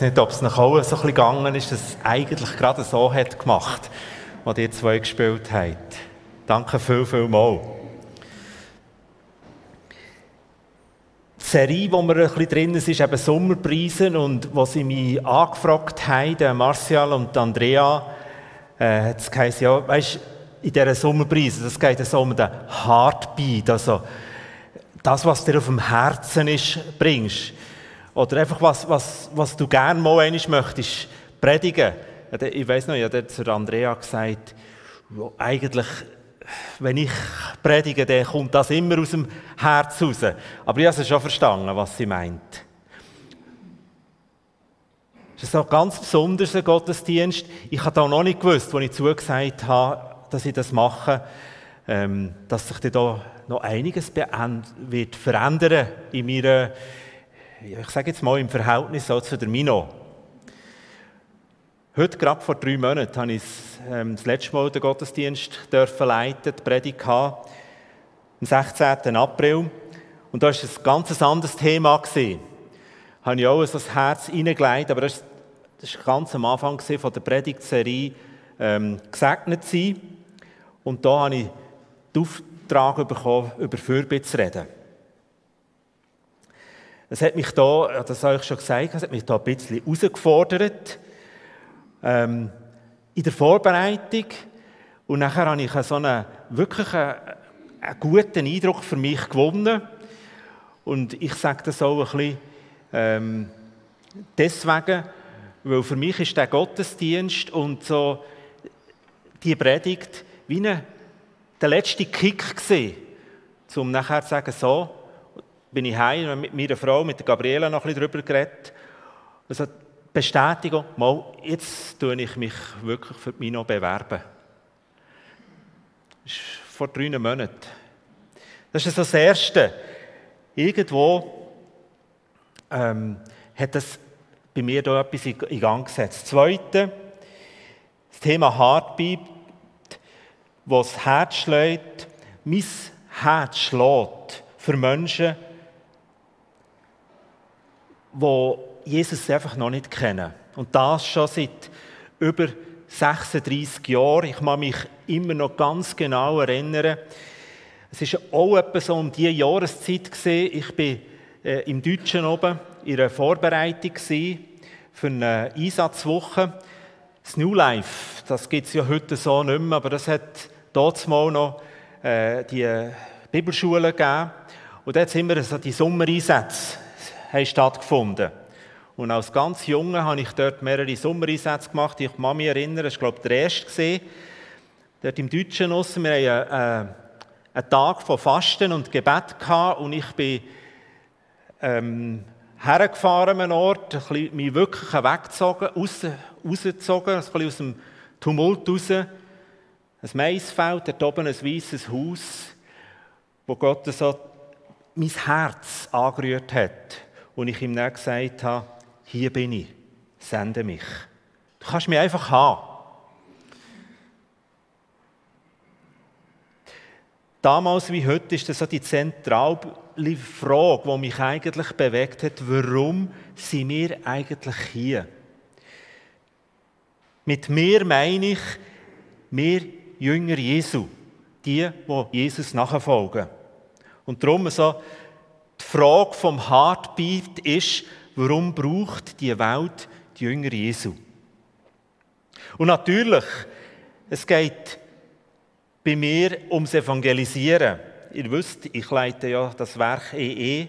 weiß nicht, ob es nach auch so ein bisschen gegangen ist, dass es eigentlich gerade so hat gemacht, was ihr zwei gespielt habt. Danke viel, viel mal. Die Serie, wo wir ein bisschen drin sind, ist eben Sommerpreise und wo sie mich angefragt haben, Martial und Andrea, äh, hat es geheißen, ja, weißt, in dieser Sommerpreise, das geht so um den Heartbeat, also das, was dir auf dem Herzen ist, bringst. Oder einfach, was, was, was du gerne mal einmal möchtest predigen. Ich weiß noch, ich habe zu Andrea gesagt, eigentlich, wenn ich predige, dann kommt das immer aus dem Herz raus. Aber ich habe schon verstanden, was sie meint. Es ist auch ganz besonders ein Gottesdienst. Ich habe da noch nicht gewusst, als ich zugesagt habe, dass ich das mache, ähm, dass sich da noch einiges wird verändern in meiner ich sage jetzt mal im Verhältnis so zu der Mino. Heute, gerade vor drei Monaten, habe ich ähm, das letzte Mal den Gottesdienst leiten, die Predigt am 16. April. Und da war ein ganz anderes Thema. Da habe ich auch so das Herz hineingelegt, aber das war ganz am Anfang der Predigtserie ähm, «Gesegnet sein». Und da habe ich den Auftrag bekommen, über Fürbitte zu reden. Es hat mich da, das habe ich schon gesagt, es hat mich da ein bisschen herausgefordert. Ähm, in der Vorbereitung. Und nachher habe ich so einen, wirklich einen, einen guten Eindruck für mich gewonnen. Und ich sage das auch ein bisschen ähm, deswegen, weil für mich ist der Gottesdienst und so die Predigt wie eine, der letzte Kick gewesen, um nachher zu sagen, so, bin ich heim mit meiner Frau, mit der Gabriela, noch ein bisschen darüber geredet. Also Bestätigung, mal, jetzt tue ich mich wirklich für mich noch bewerben. Das ist vor drei Monaten. Das ist das Erste. Irgendwo ähm, hat das bei mir da etwas in Gang gesetzt. Das Zweite, das Thema Heartbeat, wo das Herz schlägt. Mein Herz schlägt für Menschen, wo Jesus einfach noch nicht kennen. Und das schon seit über 36 Jahren. Ich kann mich immer noch ganz genau erinnern. Es war auch etwa so um diese Jahreszeit. Gewesen. Ich war äh, im Deutschen oben in einer Vorbereitung für eine Einsatzwoche. Das New Life, das gibt es ja heute so nicht mehr, aber das hat mal noch äh, die Bibelschule gegeben. Und dort sind wir so die Sommereinsätze haben stattgefunden. Und als ganz Junge habe ich dort mehrere Sommereinsätze gemacht. Ich kann mich erinnern, das war glaube ich der erste. Dort im Deutschen draussen, wir hatten einen, äh, einen Tag von Fasten und Gebet gehabt und ich bin ähm, hergefahren an einen Ort, ein bisschen mich wirklich weggezogen, raus, rausgezogen, ein bisschen aus dem Tumult raus. Ein Maisfeld, dort oben ein weißes Haus, wo Gott so mein Herz angerührt hat und ich ihm dann gesagt habe, hier bin ich, sende mich. Du kannst mich einfach haben. Damals wie heute ist das so die zentrale Frage, die mich eigentlich bewegt hat, warum sind wir eigentlich hier? Mit mir meine ich, wir Jünger Jesu, die, die Jesus nachfolgen. Und darum so die Frage vom Heartbeat ist, warum braucht die Welt die Jünger Jesu? Und natürlich, es geht bei mir ums Evangelisieren. Ihr wisst, ich leite ja das Werk EE.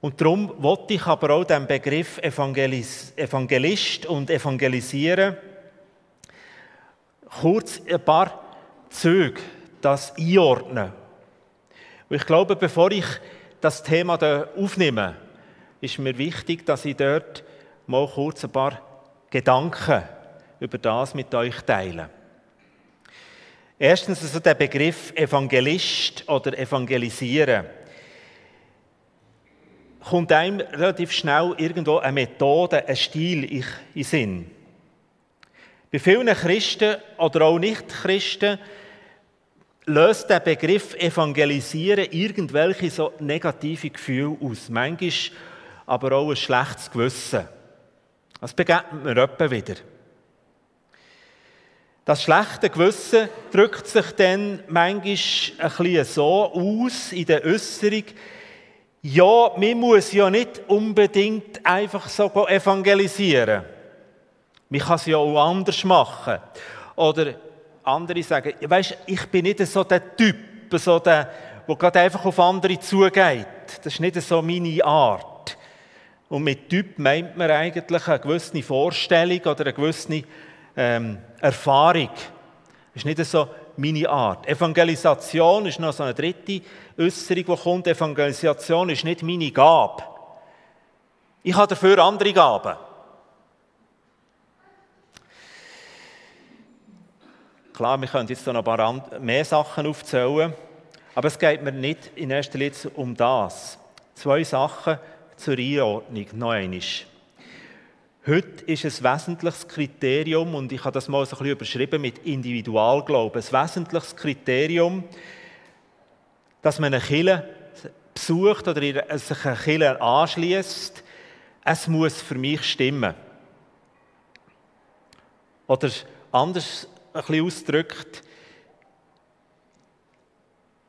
Und darum wollte ich aber auch den Begriff Evangelis Evangelist und Evangelisieren kurz ein paar Züge das einordnen und ich glaube, bevor ich das Thema da aufnehme, ist mir wichtig, dass ich dort mal kurz ein paar Gedanken über das mit euch teile. Erstens also der Begriff Evangelist oder Evangelisieren. Kommt einem relativ schnell irgendwo eine Methode, ein Stil in den Sinn. Bei vielen Christen oder auch Nicht-Christen löst der Begriff Evangelisieren irgendwelche so negative Gefühle aus. Manchmal aber auch ein schlechtes Gewissen. Das begegnet mir etwa wieder. Das schlechte Gewissen drückt sich dann manchmal ein bisschen so aus in der Äußerung, ja, man muss ja nicht unbedingt einfach so evangelisieren. Man kann es ja auch anders machen. Oder andere sagen, weißt, ich bin nicht so der Typ, so der, der gerade einfach auf andere zugeht. Das ist nicht so meine Art. Und mit Typ meint man eigentlich eine gewisse Vorstellung oder eine gewisse ähm, Erfahrung. Das ist nicht so meine Art. Evangelisation ist noch so eine dritte Äußerung, die kommt. Evangelisation ist nicht meine Gabe. Ich habe dafür andere Gaben. Klar, wir können jetzt noch ein paar mehr Sachen aufzählen, aber es geht mir nicht in erster Linie um das. Zwei Sachen zur Einordnung, noch einmal. Heute ist ein wesentliches Kriterium, und ich habe das mal so ein bisschen überschrieben mit Individualglauben, ein wesentliches Kriterium, dass man eine Kirche besucht oder sich eine Kirche anschließt, es muss für mich stimmen. Oder anders ein bisschen ausgedrückt,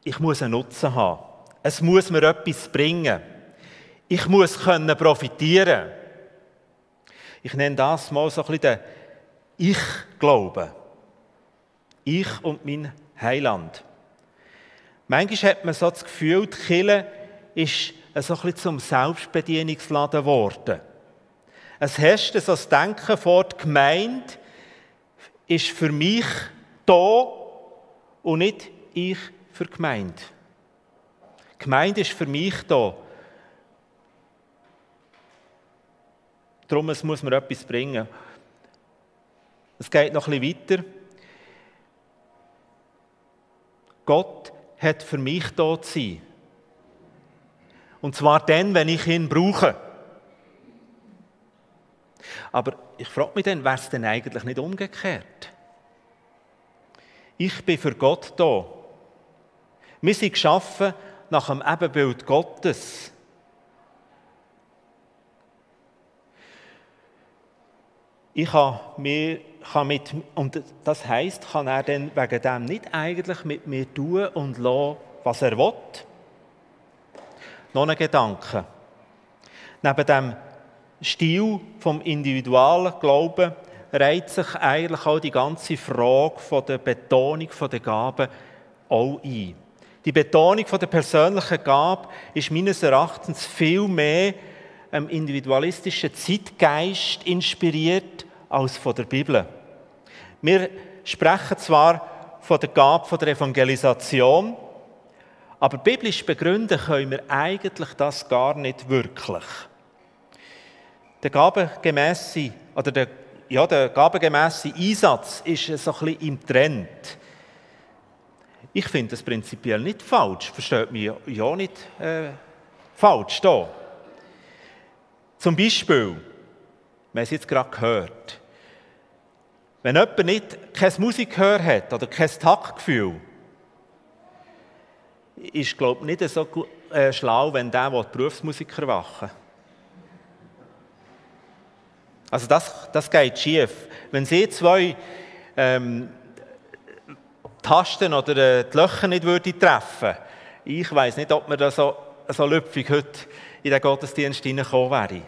ich muss einen Nutzen haben. Es muss mir etwas bringen. Ich muss können profitieren. Ich nenne das mal so ein bisschen den Ich-Glauben. Ich und mein Heiland. Manchmal hat man so das Gefühl, die Kirche ist so ein bisschen zum Selbstbedienungsladen geworden. Es herrscht so das Denken vor, die Gemeinde ist für mich da und nicht ich für die Gemeinde. Die Gemeinde ist für mich da. Darum muss man etwas bringen. Es geht noch bisschen weiter. Gott hat für mich da zu sein. Und zwar dann, wenn ich ihn brauche. Aber ich frage mich dann, wäre es denn eigentlich nicht umgekehrt? Ich bin für Gott da. Wir sind geschaffen nach dem Ebenbild Gottes. Ich kann, mir, kann mit, und das heißt, kann er dann wegen dem nicht eigentlich mit mir tun und lassen, was er will? Noch ein Gedanke. Neben dem Stil vom individualen Glauben reiht sich eigentlich auch die ganze Frage von der Betonung der Gaben auch ein. Die Betonung von der persönlichen Gabe ist meines Erachtens viel mehr einem individualistischen Zeitgeist inspiriert als von der Bibel. Wir sprechen zwar von der Gabe der Evangelisation, aber biblisch begründen können wir eigentlich das gar nicht wirklich. Der gabengemäße, oder der, ja, der gabengemäße Einsatz ist so ein bisschen im Trend. Ich finde das prinzipiell nicht falsch, versteht mich ja nicht äh, falsch da. Zum Beispiel, wir haben es jetzt gerade gehört. Wenn jemand nicht kein Musikgehör hat oder kein Taktgefühl, ist, glaube ich, nicht so äh, schlau, wenn der Berufsmusiker machen Also das, das geht schief. Wenn Sie zwei ähm, Tasten oder äh, die Löcher nicht würde treffen ich weiß nicht, ob man da so, so lüpfig heute in den Gottesdienst hineingekommen wäre.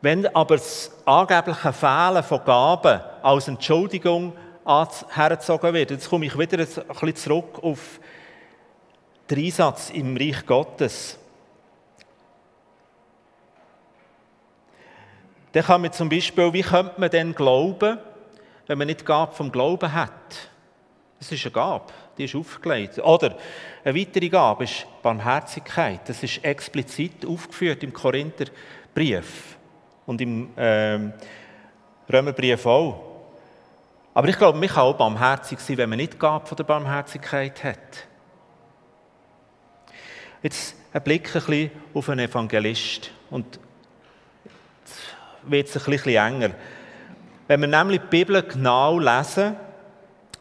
Wenn aber das angebliche Fehlen von Gaben als Entschuldigung hergezogen wird, jetzt komme ich wieder ein bisschen zurück auf den Einsatz im Reich Gottes. Dann kann man zum Beispiel, wie könnte man denn glauben, wenn man nicht die Gabe vom Glauben hat? Das ist eine Gabe, die ist aufgelegt. Oder eine weitere Gabe ist Barmherzigkeit. Das ist explizit aufgeführt im Korintherbrief und im ähm, Römerbrief auch. Aber ich glaube, man kann auch barmherzig sein, wenn man nicht die Gabe von der Barmherzigkeit hat. Jetzt ein Blick ein bisschen auf einen Evangelist. Und wird es ein bisschen enger. Wenn wir nämlich die Bibel genau lesen,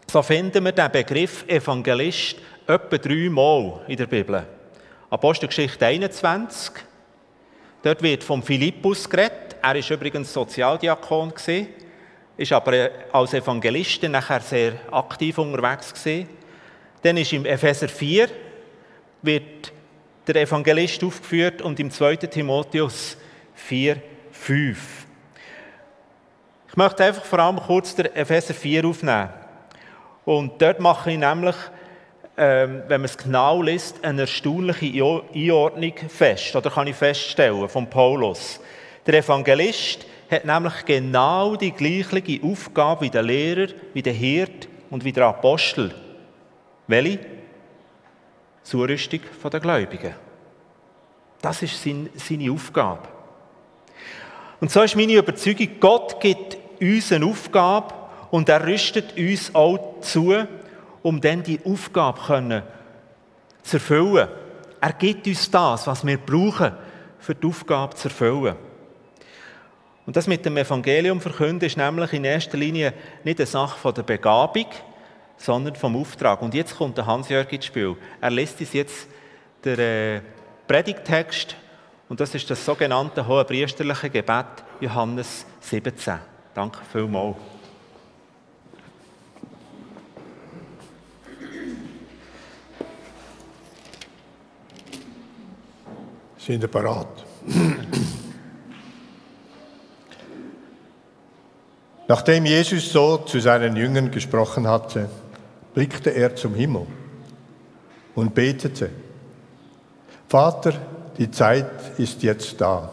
so finden wir den Begriff Evangelist etwa dreimal in der Bibel. Apostelgeschichte 21. Dort wird vom Philippus geredet. Er ist übrigens Sozialdiakon ist aber als Evangelist nachher sehr aktiv unterwegs gewesen. Dann ist im Epheser 4 wird der Evangelist aufgeführt und im 2. Timotheus 4, 5. Ich möchte einfach vor allem kurz den Epheser 4 aufnehmen. Und dort mache ich nämlich, ähm, wenn man es genau liest, eine erstaunliche Einordnung fest, oder kann ich feststellen, von Paulus. Der Evangelist hat nämlich genau die gleiche Aufgabe wie der Lehrer, wie der Hirt und wie der Apostel. Welche? Zurüstung der Gläubigen. Das ist seine Aufgabe. Und so ist meine Überzeugung, Gott gibt uns eine Aufgabe und er rüstet uns auch zu, um dann die Aufgabe können zu erfüllen. Er gibt uns das, was wir brauchen, für die Aufgabe zu erfüllen. Und das mit dem Evangelium verkünden ist nämlich in erster Linie nicht eine Sache der Begabung, sondern vom Auftrag. Und jetzt kommt der Hans-Jörg ins Spiel. Er lässt uns jetzt den äh, Predigtext und das ist das sogenannte hohe priesterliche Gebet Johannes 17. Danke vielmals. Sind ihr parat? Nachdem Jesus so zu seinen Jüngern gesprochen hatte, blickte er zum Himmel und betete, Vater, die Zeit ist jetzt da.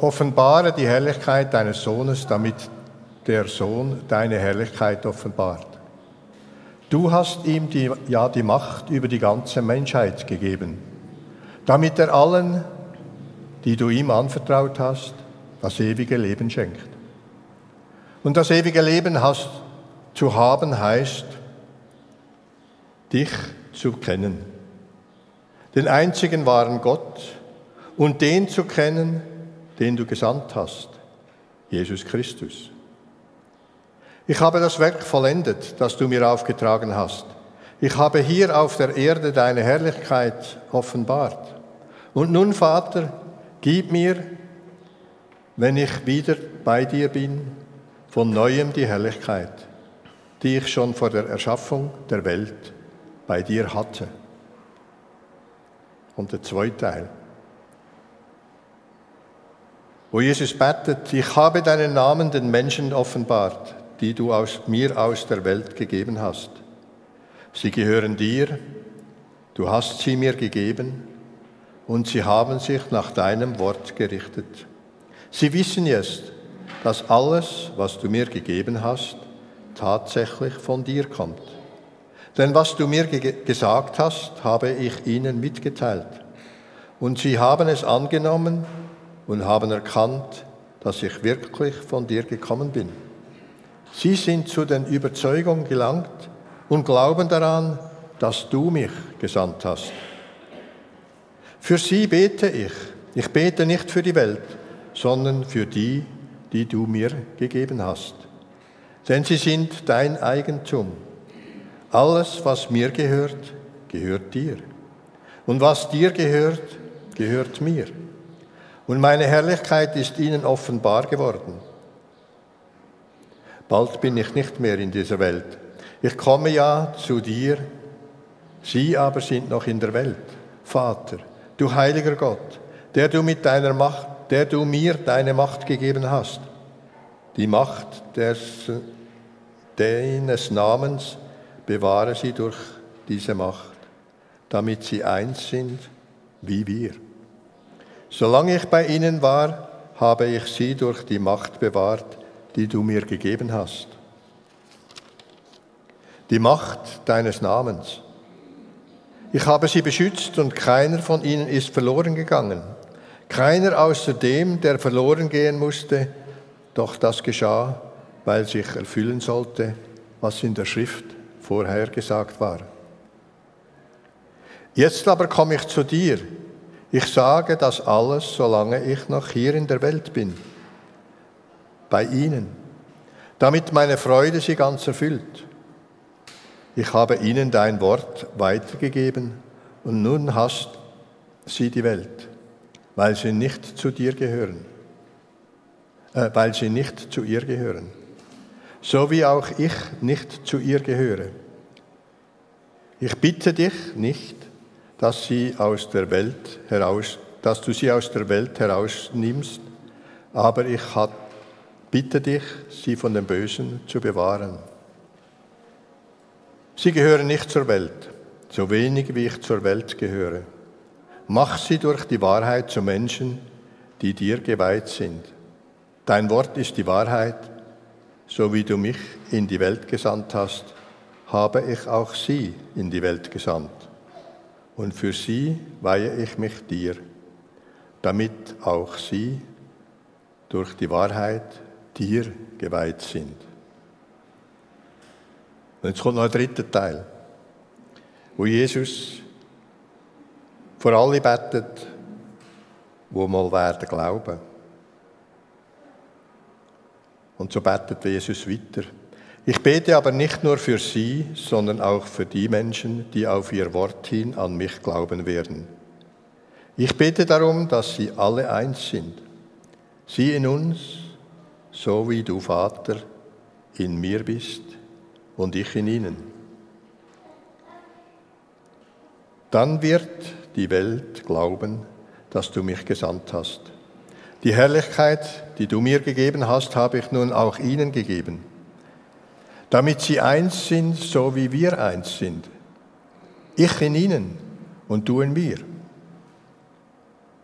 Offenbare die Herrlichkeit deines Sohnes, damit der Sohn deine Herrlichkeit offenbart. Du hast ihm die, ja die Macht über die ganze Menschheit gegeben, damit er allen, die du ihm anvertraut hast, das ewige Leben schenkt. Und das ewige Leben hast, zu haben heißt, dich zu kennen den einzigen wahren Gott und den zu kennen, den du gesandt hast, Jesus Christus. Ich habe das Werk vollendet, das du mir aufgetragen hast. Ich habe hier auf der Erde deine Herrlichkeit offenbart. Und nun, Vater, gib mir, wenn ich wieder bei dir bin, von neuem die Herrlichkeit, die ich schon vor der Erschaffung der Welt bei dir hatte. Und der zweite Teil. Wo Jesus betet, ich habe deinen Namen den Menschen offenbart, die du aus, mir aus der Welt gegeben hast. Sie gehören dir, du hast sie mir gegeben und sie haben sich nach deinem Wort gerichtet. Sie wissen jetzt, dass alles, was du mir gegeben hast, tatsächlich von dir kommt. Denn was du mir ge gesagt hast, habe ich ihnen mitgeteilt. Und sie haben es angenommen und haben erkannt, dass ich wirklich von dir gekommen bin. Sie sind zu den Überzeugungen gelangt und glauben daran, dass du mich gesandt hast. Für sie bete ich. Ich bete nicht für die Welt, sondern für die, die du mir gegeben hast. Denn sie sind dein Eigentum. Alles, was mir gehört, gehört dir. Und was dir gehört, gehört mir. Und meine Herrlichkeit ist ihnen offenbar geworden. Bald bin ich nicht mehr in dieser Welt. Ich komme ja zu dir, sie aber sind noch in der Welt. Vater, du heiliger Gott, der du mit deiner Macht, der du mir deine Macht gegeben hast, die Macht des, deines Namens, bewahre sie durch diese Macht, damit sie eins sind wie wir. Solange ich bei ihnen war, habe ich sie durch die Macht bewahrt, die du mir gegeben hast. Die Macht deines Namens. Ich habe sie beschützt und keiner von ihnen ist verloren gegangen. Keiner außer dem, der verloren gehen musste, doch das geschah, weil sich erfüllen sollte, was in der Schrift vorhergesagt war. Jetzt aber komme ich zu dir. Ich sage das alles, solange ich noch hier in der Welt bin, bei ihnen, damit meine Freude sie ganz erfüllt. Ich habe ihnen dein Wort weitergegeben und nun hasst sie die Welt, weil sie nicht zu dir gehören, äh, weil sie nicht zu ihr gehören, so wie auch ich nicht zu ihr gehöre. Ich bitte dich nicht, dass, sie aus der Welt heraus, dass du sie aus der Welt herausnimmst, aber ich bitte dich, sie von dem Bösen zu bewahren. Sie gehören nicht zur Welt, so wenig wie ich zur Welt gehöre. Mach sie durch die Wahrheit zu Menschen, die dir geweiht sind. Dein Wort ist die Wahrheit, so wie du mich in die Welt gesandt hast, habe ich auch sie in die Welt gesandt. Und für sie weihe ich mich dir, damit auch sie durch die Wahrheit dir geweiht sind. Und jetzt kommt noch ein dritter Teil, wo Jesus vor alle betet, wo mal werden glauben. Und so betet Jesus weiter. Ich bete aber nicht nur für sie, sondern auch für die Menschen, die auf ihr Wort hin an mich glauben werden. Ich bete darum, dass sie alle eins sind. Sie in uns, so wie du, Vater, in mir bist und ich in ihnen. Dann wird die Welt glauben, dass du mich gesandt hast. Die Herrlichkeit, die du mir gegeben hast, habe ich nun auch ihnen gegeben, damit sie eins sind, so wie wir eins sind. Ich in ihnen und du in mir.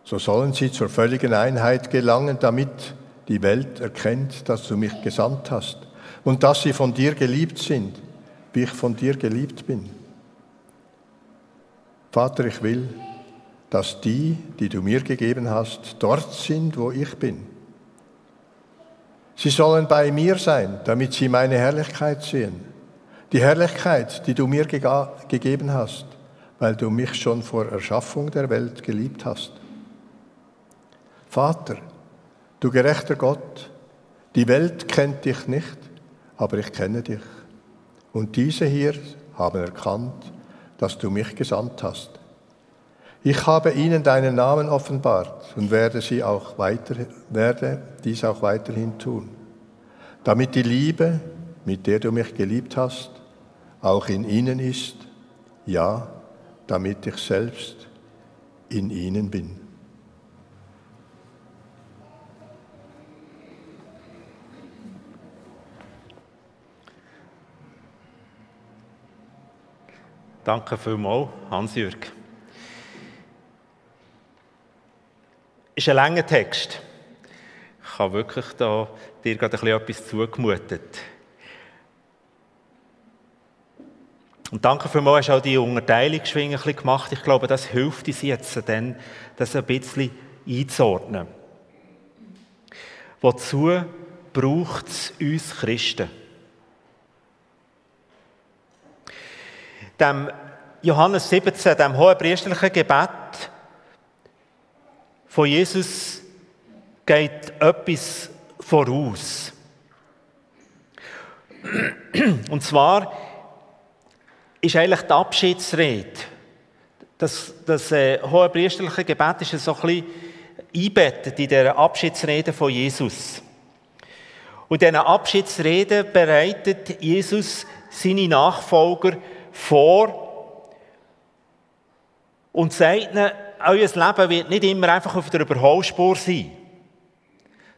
So sollen sie zur völligen Einheit gelangen, damit die Welt erkennt, dass du mich gesandt hast und dass sie von dir geliebt sind, wie ich von dir geliebt bin. Vater, ich will, dass die, die du mir gegeben hast, dort sind, wo ich bin. Sie sollen bei mir sein, damit sie meine Herrlichkeit sehen. Die Herrlichkeit, die du mir ge gegeben hast, weil du mich schon vor Erschaffung der Welt geliebt hast. Vater, du gerechter Gott, die Welt kennt dich nicht, aber ich kenne dich. Und diese hier haben erkannt, dass du mich gesandt hast. Ich habe ihnen deinen Namen offenbart und werde, sie auch weiter, werde dies auch weiterhin tun, damit die Liebe, mit der du mich geliebt hast, auch in ihnen ist, ja, damit ich selbst in ihnen bin. Danke vielmals, Hans-Jürg. Ist ein langer Text. Ich habe wirklich da dir gerade ein bisschen etwas zugemutet. Und danke vielmals, hast du auch die Unterteilung ein gemacht. Ich glaube, das hilft uns jetzt dann, das ein bisschen einzuordnen. Wozu braucht es uns Christen? dem Johannes 17, dem hohen priesterlichen Gebet von Jesus, geht etwas voraus. Und zwar ist eigentlich die Abschiedsrede. Das, das äh, hohe priesterliche Gebet ist so ein bisschen einbettet in der Abschiedsrede von Jesus. Und in dieser Abschiedsrede bereitet Jesus seine Nachfolger vor und sagt ihnen, euer Leben wird nicht immer einfach auf der Überholspur sein.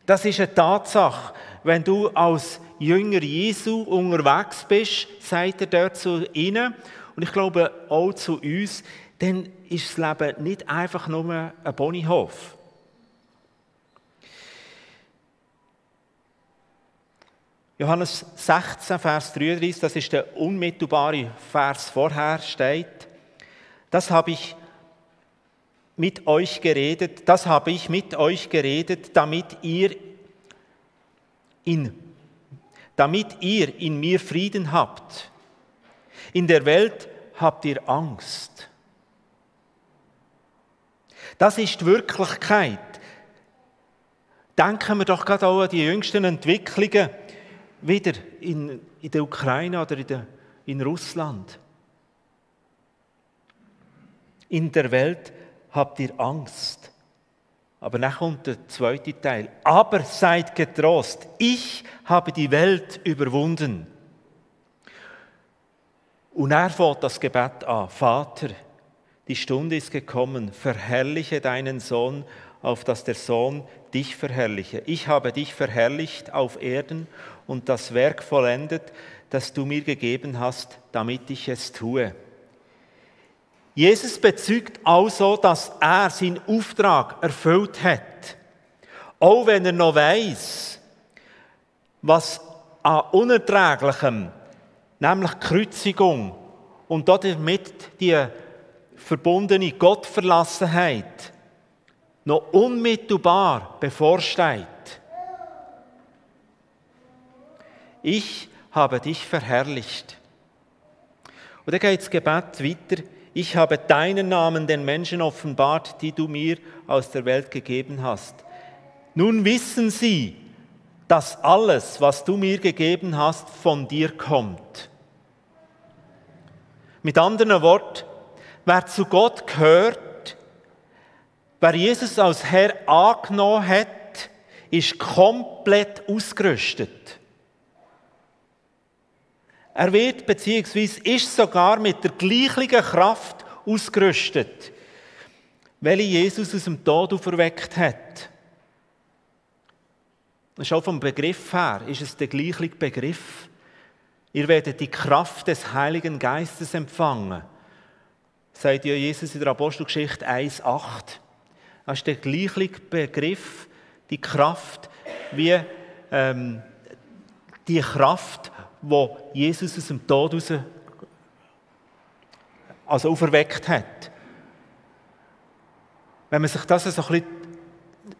Das ist eine Tatsache. Wenn du als Jünger Jesu unterwegs bist, sagt er dort zu ihnen, und ich glaube auch zu uns, dann ist das Leben nicht einfach nur ein Bonihof. Johannes 16, Vers 33, das ist der unmittelbare Vers vorher, steht, das habe ich mit euch geredet, das habe ich mit euch geredet, damit ihr in, damit ihr in mir Frieden habt. In der Welt habt ihr Angst. Das ist Wirklichkeit. Denken wir doch gerade auch an die jüngsten Entwicklungen wieder in, in der Ukraine oder in, der, in Russland. in der Welt habt ihr Angst. Aber dann kommt der zweite Teil. Aber seid getrost, ich habe die Welt überwunden. Und er fängt das Gebet an. Vater, die Stunde ist gekommen, verherrliche deinen Sohn, auf dass der Sohn dich verherrliche. Ich habe dich verherrlicht auf Erden und das Werk vollendet, das du mir gegeben hast, damit ich es tue. Jesus bezeugt also, dass er seinen Auftrag erfüllt hat. Auch wenn er noch weiß, was an Unerträglichem, nämlich Kreuzigung und damit die verbundene Gottverlassenheit, noch unmittelbar bevorsteht. Ich habe dich verherrlicht. Und dann geht das Gebet weiter. Ich habe deinen Namen den Menschen offenbart, die du mir aus der Welt gegeben hast. Nun wissen sie, dass alles, was du mir gegeben hast, von dir kommt. Mit anderen Worten, wer zu Gott gehört, wer Jesus als Herr angenommen hat, ist komplett ausgerüstet. Er wird beziehungsweise ist sogar mit der gleichen Kraft ausgerüstet, welche Jesus aus dem Tod auferweckt hat. Schon vom Begriff her ist es der gleiche Begriff. Ihr werdet die Kraft des Heiligen Geistes empfangen. Sagt ja Jesus in der Apostelgeschichte 1,8. Das ist der gleiche Begriff, die Kraft, wie ähm, die Kraft, wo Jesus aus dem Tod raus also auferweckt hat. Wenn man sich das so ein bisschen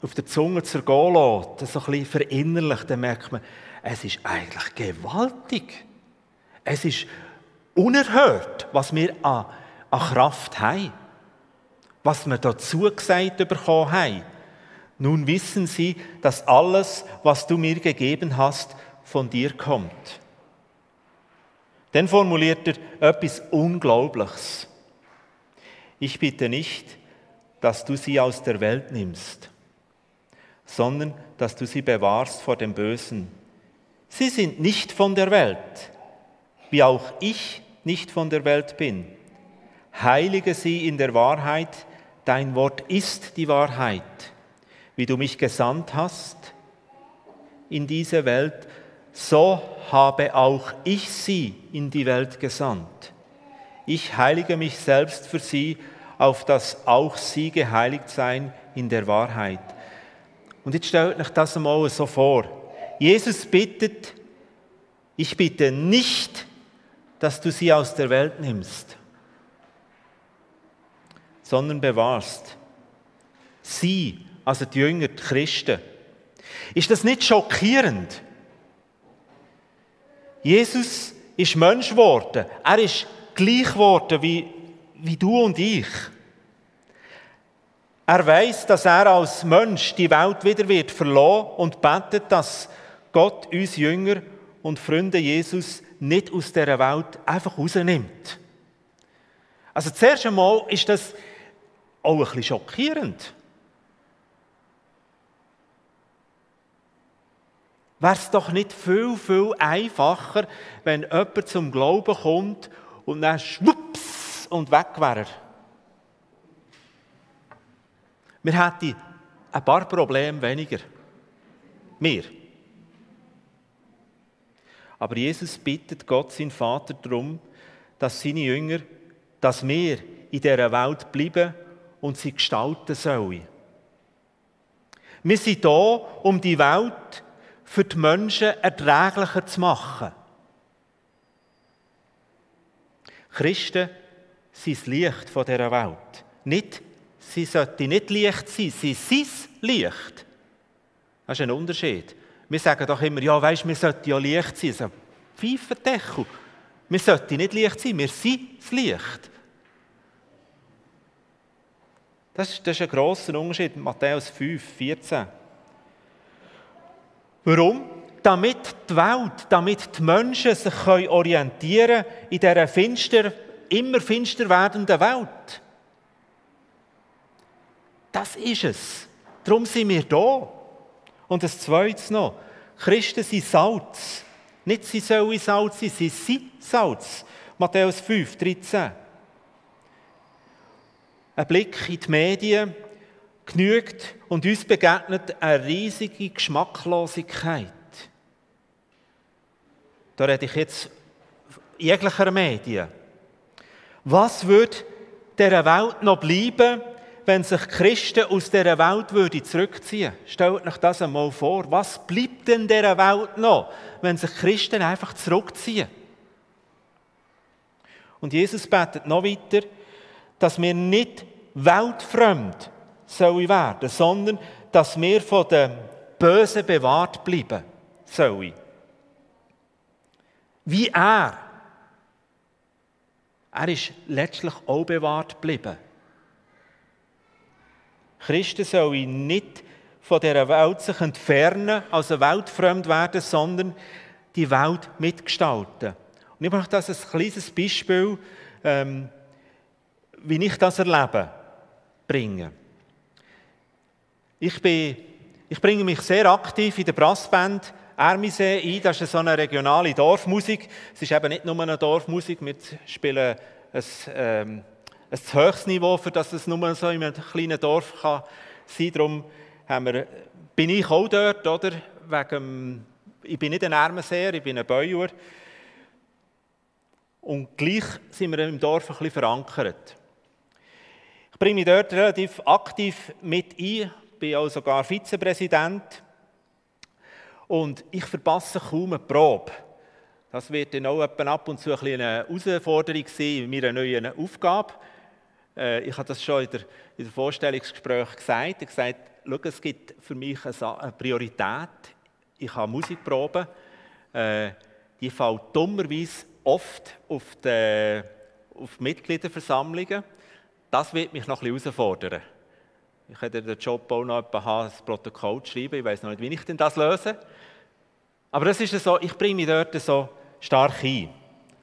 auf der Zunge zergehen lässt, so ein bisschen verinnerlicht, dann merkt man, es ist eigentlich gewaltig. Es ist unerhört, was wir an, an Kraft haben. Was wir dazu gesagt bekommen haben. Nun wissen sie, dass alles, was du mir gegeben hast, von dir kommt. Dann formuliert er etwas Unglaubliches. Ich bitte nicht, dass du sie aus der Welt nimmst, sondern dass du sie bewahrst vor dem Bösen. Sie sind nicht von der Welt, wie auch ich nicht von der Welt bin. Heilige sie in der Wahrheit, dein Wort ist die Wahrheit. Wie du mich gesandt hast in diese Welt, so habe auch ich sie in die Welt gesandt. Ich heilige mich selbst für sie, auf dass auch sie geheiligt seien in der Wahrheit. Und jetzt stellt euch das einmal so vor. Jesus bittet, ich bitte nicht, dass du sie aus der Welt nimmst, sondern bewahrst. Sie, also die Jünger, die Christen. Ist das nicht schockierend? Jesus ist Mensch geworden. Er ist gleich geworden wie, wie du und ich. Er weiß, dass er als Mensch die Welt wieder wird verlassen und betet, dass Gott uns Jünger und Freunde Jesus nicht aus dieser Welt einfach rausnimmt. Also zuerst einmal ist das auch ein bisschen schockierend. Wäre es doch nicht viel, viel einfacher, wenn jemand zum Glauben kommt und dann schwupps und weg wäre Wir hätten ein paar Probleme weniger. Wir. Aber Jesus bittet Gott, sein Vater, darum, dass seine Jünger, dass wir in dieser Welt bleiben und sie gestalten sollen. Wir sind hier, um die Welt für die Menschen erträglicher zu machen. Christen sind das Licht von dieser Welt. Nicht, sie sollten nicht Licht sein, sie sind Licht. Das ist ein Unterschied. Wir sagen doch immer, ja, weißt, wir sollten ja Licht sein. So, Pfeifendeckel. Wir sollten nicht Licht sein, wir sind das Licht. Das ist, das ist ein grosser Unterschied. Matthäus 5, 14. Warum? Damit die Welt, damit die Menschen sich orientieren können in dieser finster, immer finster werdenden Welt. Das ist es. Darum sind wir da. Und das Zweite noch. Christen sind Salz. Nicht sie sollen Salz sein, sie sind Salz. Matthäus 5, 13. Ein Blick in die Medien genügt und uns begegnet eine riesige Geschmacklosigkeit. Da rede ich jetzt jeglicher Medien. Was würde dieser Welt noch bleiben, wenn sich Christen aus dieser Welt würde zurückziehen Stellt euch das einmal vor. Was bleibt denn dieser Welt noch, wenn sich Christen einfach zurückziehen? Und Jesus betet noch weiter, dass wir nicht weltfremd sollen werden, sondern dass wir von dem Bösen bewahrt bleiben sollen. Wie er. Er ist letztlich auch bewahrt geblieben. Christen sollen nicht von dieser Welt sich entfernen, also weltfremd werden, sondern die Welt mitgestalten. Und ich möchte das ein kleines Beispiel, ähm, wie ich das erlebe, bringen. Ich, bin, ich bringe mich sehr aktiv in der Brassband Ermisee ein. Das ist so eine regionale Dorfmusik. Es ist eben nicht nur eine Dorfmusik, wir spielen ein, ähm, ein höchstes Niveau, für das es nur so in einem kleinen Dorf kann sein kann. Darum haben wir, bin ich auch dort, oder? Wegen, ich bin nicht ein Ermenseer, ich bin ein Bäuer. Und gleich sind wir im Dorf ein bisschen verankert. Ich bringe mich dort relativ aktiv mit ein, bin auch sogar Vizepräsident. Und ich verpasse kaum eine Probe. Das wird dann auch ab und zu eine Herausforderung sein in meiner neuen Aufgabe. Äh, ich habe das schon in der, in der Vorstellungsgespräch gesagt. Ich habe gesagt, es gibt für mich eine Priorität. Ich habe Musikproben. Äh, die fällt dummerweise oft auf die, auf Mitgliederversammlungen. Das wird mich noch ein bisschen herausfordern. Ich hätte den Job auch noch haben, das Protokoll zu schreiben. Ich weiß noch nicht, wie ich denn das löse. Aber das ist so, ich bringe mich dort so stark ein.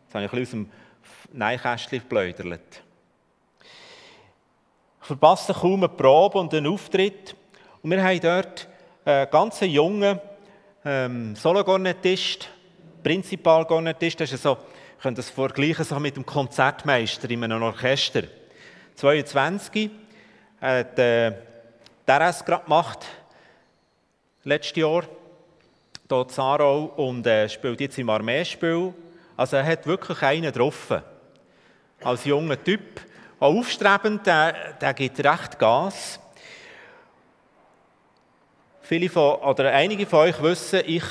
Das habe ich ein bisschen aus dem Neinkästchen gebläudert. Ich verpasse kaum eine Probe und einen Auftritt. Und wir haben dort einen ganz jungen ähm, Solo-Gornettist, Prinzipal-Gornettist. Das ist so, ich könnte das vergleichen so mit dem Konzertmeister in einem Orchester. 22 hat äh, DRS gerade gemacht, letztes Jahr, hier in Sarau, und äh, spielt jetzt im Armeespiel. Also er hat wirklich einen getroffen. Als junger Typ. Auch aufstrebend, der, der gibt recht Gas. Viele von, oder einige von euch wissen, ich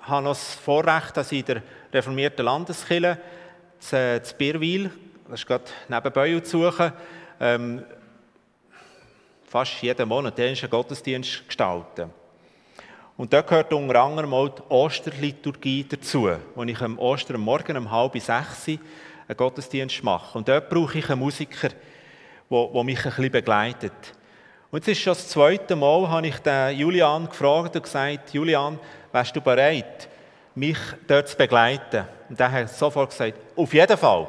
habe noch das Vorrecht, dass ich in der reformierten Landeskirche zu, zu Birwil, das ist gerade neben Beuel zu suchen, ähm, fast jeden Monat einen Gottesdienst gestalten. Und da gehört unter anderem auch die Osterliturgie dazu, wo ich am Ostern Morgen um halb sechs einen Gottesdienst mache. Und dort brauche ich einen Musiker, der mich ein bisschen begleitet. Und jetzt ist schon das zweite Mal, habe ich den Julian gefragt und gesagt, Julian, wärst du bereit, mich dort zu begleiten? Und er hat sofort gesagt, auf jeden Fall.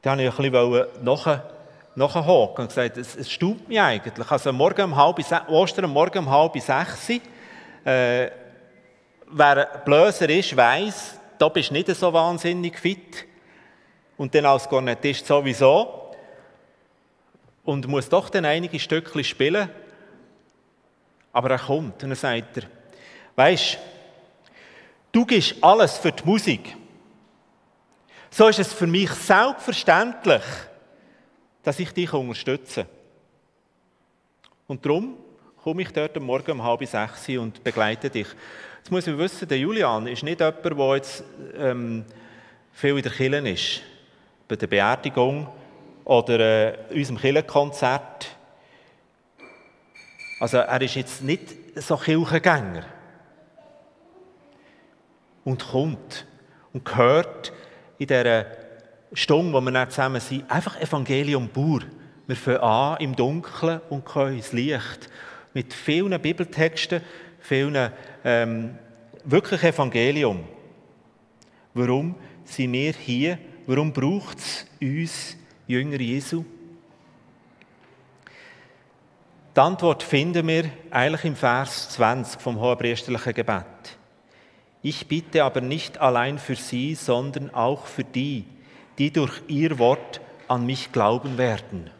Dann habe ich ein bisschen nachher nachhaken und gesagt, es, es staubt mich eigentlich. Also morgen um halb, Ostern morgen um halb sechs, äh, wer Blöser ist, weiss, da bist du nicht so wahnsinnig fit. Und dann als Kornettist sowieso. Und muss doch dann einige Stückchen spielen. Aber er kommt und dann sagt er, weisst, du gibst alles für die Musik. So ist es für mich selbstverständlich, dass ich dich unterstütze. Und darum komme ich dort am Morgen um halb sechs und begleite dich. Jetzt muss man wissen, der Julian ist nicht jemand, der jetzt ähm, viel in der Kirche ist. Bei der Beerdigung oder äh, unserem Kirchenkonzert. Also er ist jetzt nicht so Kirchengänger. Und kommt und hört in dieser Stunde, wo wir dann zusammen sind, einfach Evangelium pur. Wir fangen an im Dunkeln und kommen ins Licht. Mit vielen Bibeltexten, vielen ähm, wirklich Evangelium. Warum sind wir hier? Warum braucht es uns, Jünger Jesu? Die Antwort finden wir eigentlich im Vers 20 vom hohepriesterlichen Gebet. Ich bitte aber nicht allein für sie, sondern auch für die, die durch ihr Wort an mich glauben werden.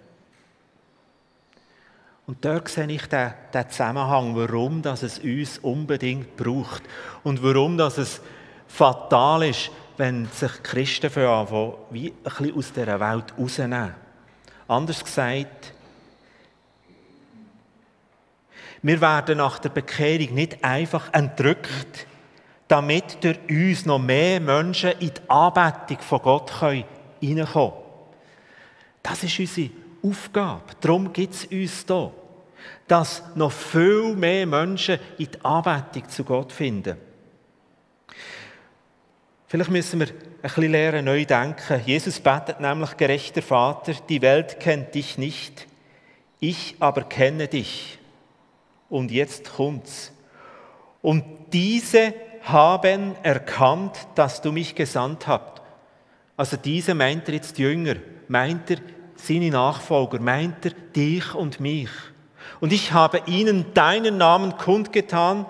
Und dort sehe ich den, den Zusammenhang, warum dass es uns unbedingt braucht und warum dass es fatal ist, wenn sich Christen anfangen, wie ein bisschen aus dieser Welt rausnehmen. Anders gesagt, wir werden nach der Bekehrung nicht einfach entrückt, damit durch uns noch mehr Menschen in die Anbetung von Gott reinkommen können. Das ist unsere Aufgabe. Darum gibt es uns hier. Dass noch viel mehr Menschen in die Anbetung zu Gott finden. Vielleicht müssen wir ein bisschen lernen, neu denken. Jesus betet nämlich, gerechter Vater, die Welt kennt dich nicht, ich aber kenne dich. Und jetzt kommt's. Und diese haben erkannt, dass du mich gesandt hast. Also diese meint er jetzt Jünger, meint er seine Nachfolger, meint er dich und mich. Und ich habe ihnen deinen Namen kundgetan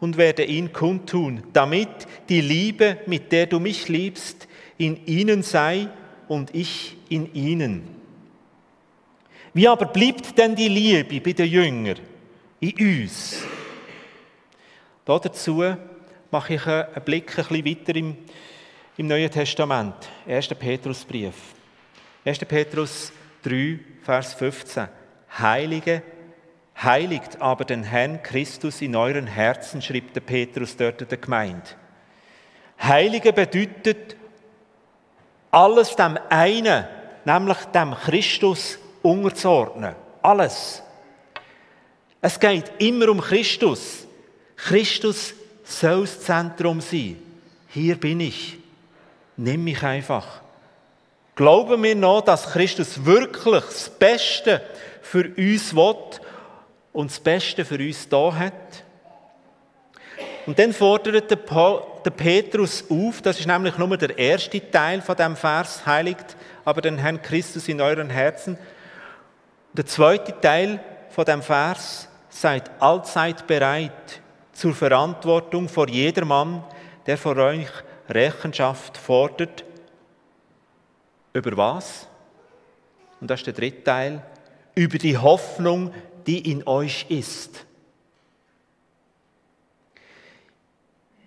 und werde ihn kundtun, damit die Liebe, mit der du mich liebst, in ihnen sei und ich in ihnen. Wie aber bleibt denn die Liebe bei den Jüngern, in uns? Dazu mache ich einen Blick ein bisschen weiter im, im Neuen Testament, 1. Petrusbrief. 1. Petrus 3, Vers 15. Heilige, heiligt aber den Herrn Christus in euren Herzen, schrieb der Petrus dort der Gemeinde. Heilige bedeutet, alles dem einen, nämlich dem Christus, unterzuordnen. Alles. Es geht immer um Christus. Christus soll das Zentrum sein. Hier bin ich. Nimm mich einfach. Glauben wir noch, dass Christus wirklich das Beste für uns will und das Beste für uns da hat? Und dann fordert der Petrus auf, das ist nämlich nur der erste Teil von dem Vers, heiligt aber den Herrn Christus in euren Herzen. Der zweite Teil von dem Vers, seid allzeit bereit, zur Verantwortung vor jedermann, der vor euch Rechenschaft fordert. Über was? Und das ist der dritte Teil. Über die Hoffnung, die in euch ist.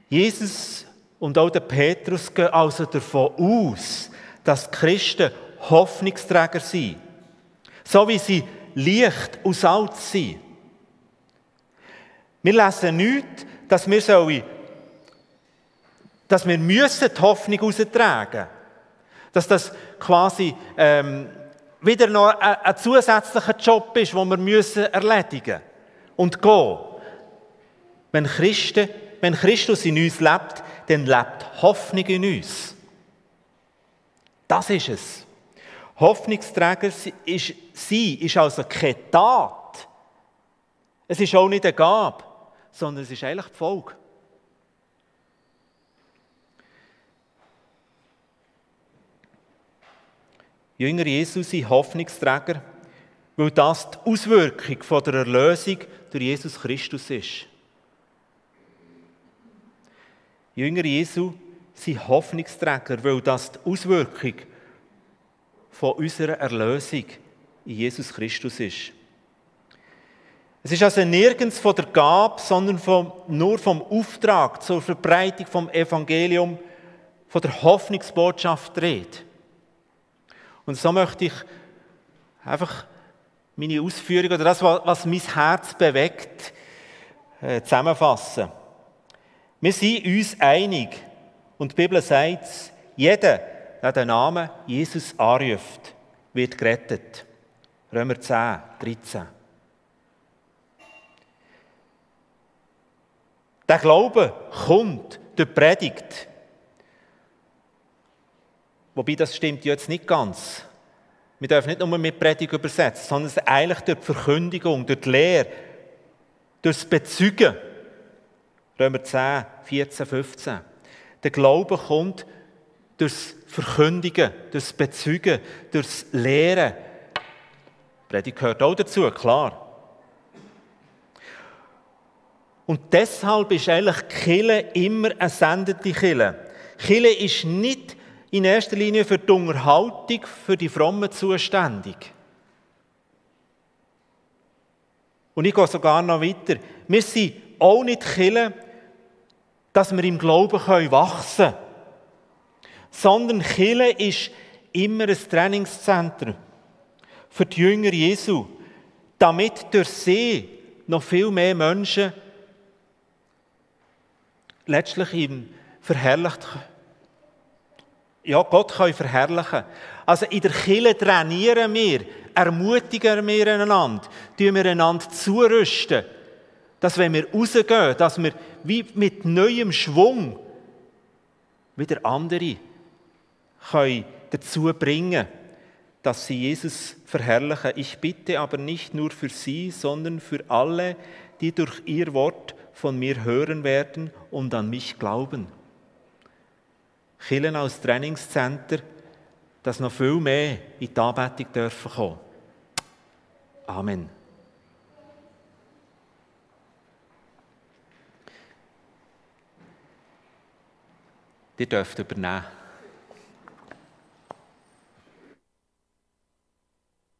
Jesus und auch der Petrus gehen also davon aus, dass Christen Hoffnungsträger sind. So wie sie Licht und Salz sind. Wir lesen nicht, dass wir, sollen, dass wir müssen die Hoffnung austragen Dass das quasi ähm, wieder noch ein, ein, zusätzlicher Job ist, den wir müssen erledigen und gehen. Wenn, Christen, wenn Christus in uns lebt, dann lebt Hoffnung in uns. Das ist es. Hoffnungsträger ist, sie ist also keine Tat. Es ist auch nicht eine Gabe sondern es ist eigentlich die Folge. Jünger Jesus sind Hoffnungsträger, weil das die Auswirkung der Erlösung durch Jesus Christus ist. Jünger Jesu sind Hoffnungsträger, weil das die Auswirkung von unserer Erlösung in Jesus Christus ist. Es ist also nirgends von der Gabe, sondern vom, nur vom Auftrag zur Verbreitung vom Evangelium, von der Hoffnungsbotschaft redet. Und so möchte ich einfach meine Ausführungen oder das, was mein Herz bewegt, äh, zusammenfassen. Wir sind uns einig und die Bibel sagt, jeder, der den Namen Jesus anruft, wird gerettet. Römer 10, 13. Der Glaube kommt durch Predigt. Wobei das stimmt jetzt nicht ganz. Wir dürfen nicht nur mit Predigt übersetzen, sondern es ist eigentlich durch die Verkündigung, durch die Lehre, durch das Bezeugen. Römer 10, 14, 15. Der Glaube kommt durch das Verkündigen, durch das Bezeugen, durch das Lehren. Predigt gehört auch dazu, klar. Und deshalb ist eigentlich Kille immer eine sendende Kille. Kille ist nicht in erster Linie für die Unterhaltung, für die Frommen zuständig. Und ich gehe sogar noch weiter. Wir sind auch nicht Kille, dass wir im Glauben wachsen können. Sondern Kille ist immer ein Trainingszentrum für die Jünger Jesu, damit durch sie noch viel mehr Menschen letztlich ihm verherrlicht ja, Gott können verherrlichen. Also in der Kille trainieren wir, ermutigen wir einander, tun wir einander zurüsten, dass wenn wir rausgehen, dass wir wie mit neuem Schwung wieder andere können dazu bringen, dass sie Jesus verherrlichen. Ich bitte aber nicht nur für sie, sondern für alle, die durch ihr Wort von mir hören werden und an mich glauben. Killen als Trainingscenter, dass noch viel mehr in die Anbetung dürfen kommen. Amen. Ihr dürft übernehmen.